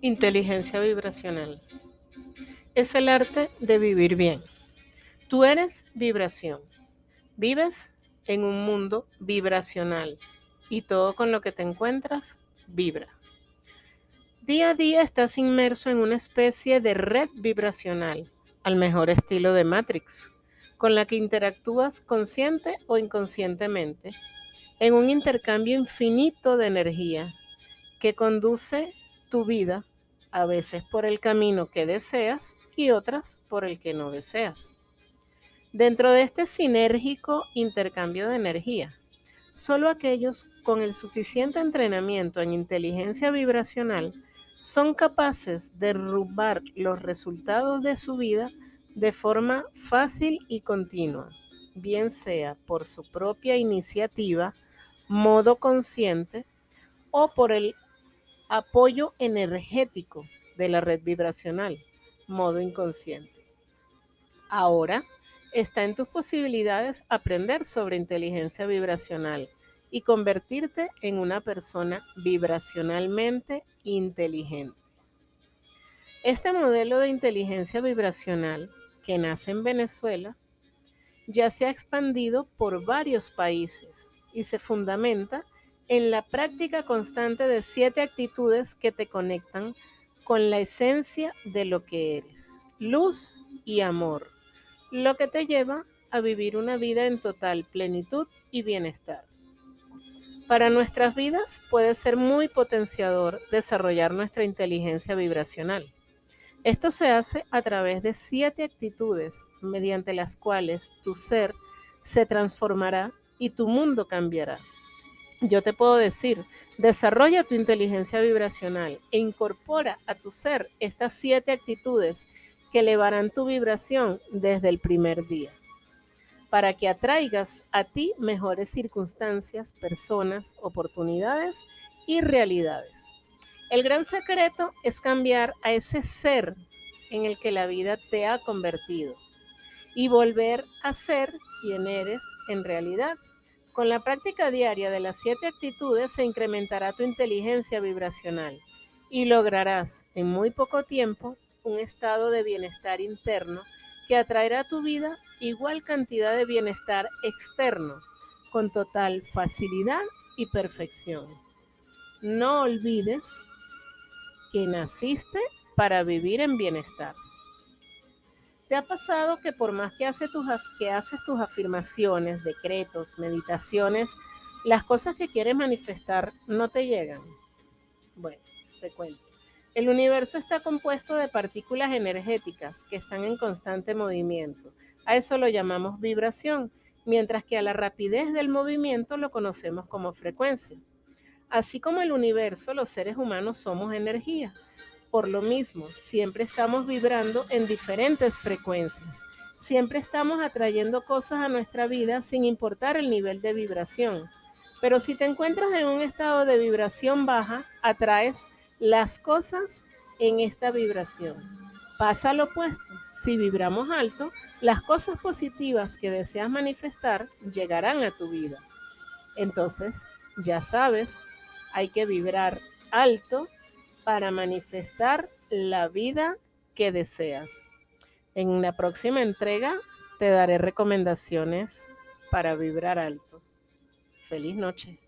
Inteligencia vibracional. Es el arte de vivir bien. Tú eres vibración. Vives en un mundo vibracional y todo con lo que te encuentras vibra. Día a día estás inmerso en una especie de red vibracional, al mejor estilo de Matrix, con la que interactúas consciente o inconscientemente en un intercambio infinito de energía que conduce tu vida a veces por el camino que deseas y otras por el que no deseas. Dentro de este sinérgico intercambio de energía, solo aquellos con el suficiente entrenamiento en inteligencia vibracional son capaces de derrubar los resultados de su vida de forma fácil y continua, bien sea por su propia iniciativa, modo consciente o por el apoyo energético de la red vibracional, modo inconsciente. Ahora está en tus posibilidades aprender sobre inteligencia vibracional y convertirte en una persona vibracionalmente inteligente. Este modelo de inteligencia vibracional que nace en Venezuela ya se ha expandido por varios países y se fundamenta en la práctica constante de siete actitudes que te conectan con la esencia de lo que eres, luz y amor, lo que te lleva a vivir una vida en total plenitud y bienestar. Para nuestras vidas puede ser muy potenciador desarrollar nuestra inteligencia vibracional. Esto se hace a través de siete actitudes mediante las cuales tu ser se transformará y tu mundo cambiará yo te puedo decir, desarrolla tu inteligencia vibracional e incorpora a tu ser estas siete actitudes que elevarán tu vibración desde el primer día, para que atraigas a ti mejores circunstancias, personas, oportunidades y realidades. El gran secreto es cambiar a ese ser en el que la vida te ha convertido y volver a ser quien eres en realidad con la práctica diaria de las siete actitudes se incrementará tu inteligencia vibracional y lograrás en muy poco tiempo un estado de bienestar interno que atraerá a tu vida igual cantidad de bienestar externo con total facilidad y perfección. No olvides que naciste para vivir en bienestar. ¿Te ha pasado que por más que, haces tus, afirmaciones, decretos, meditaciones, las cosas que quieres manifestar no te llegan? Bueno, te cuento. El universo está compuesto de partículas energéticas que están en constante movimiento. A eso lo llamamos vibración, mientras que a la rapidez del movimiento lo conocemos como frecuencia. Así como el universo, los seres humanos somos energía por lo mismo, siempre estamos vibrando en diferentes frecuencias. Siempre estamos atrayendo cosas a nuestra vida sin importar el nivel de vibración. Pero si te encuentras en un estado de vibración baja, atraes las cosas en esta vibración. Pasa lo opuesto. Si vibramos alto, las cosas positivas que deseas manifestar llegarán a tu vida. Entonces, ya sabes, hay que vibrar alto para manifestar la vida que deseas. En la próxima entrega te daré recomendaciones para vibrar alto. Feliz noche.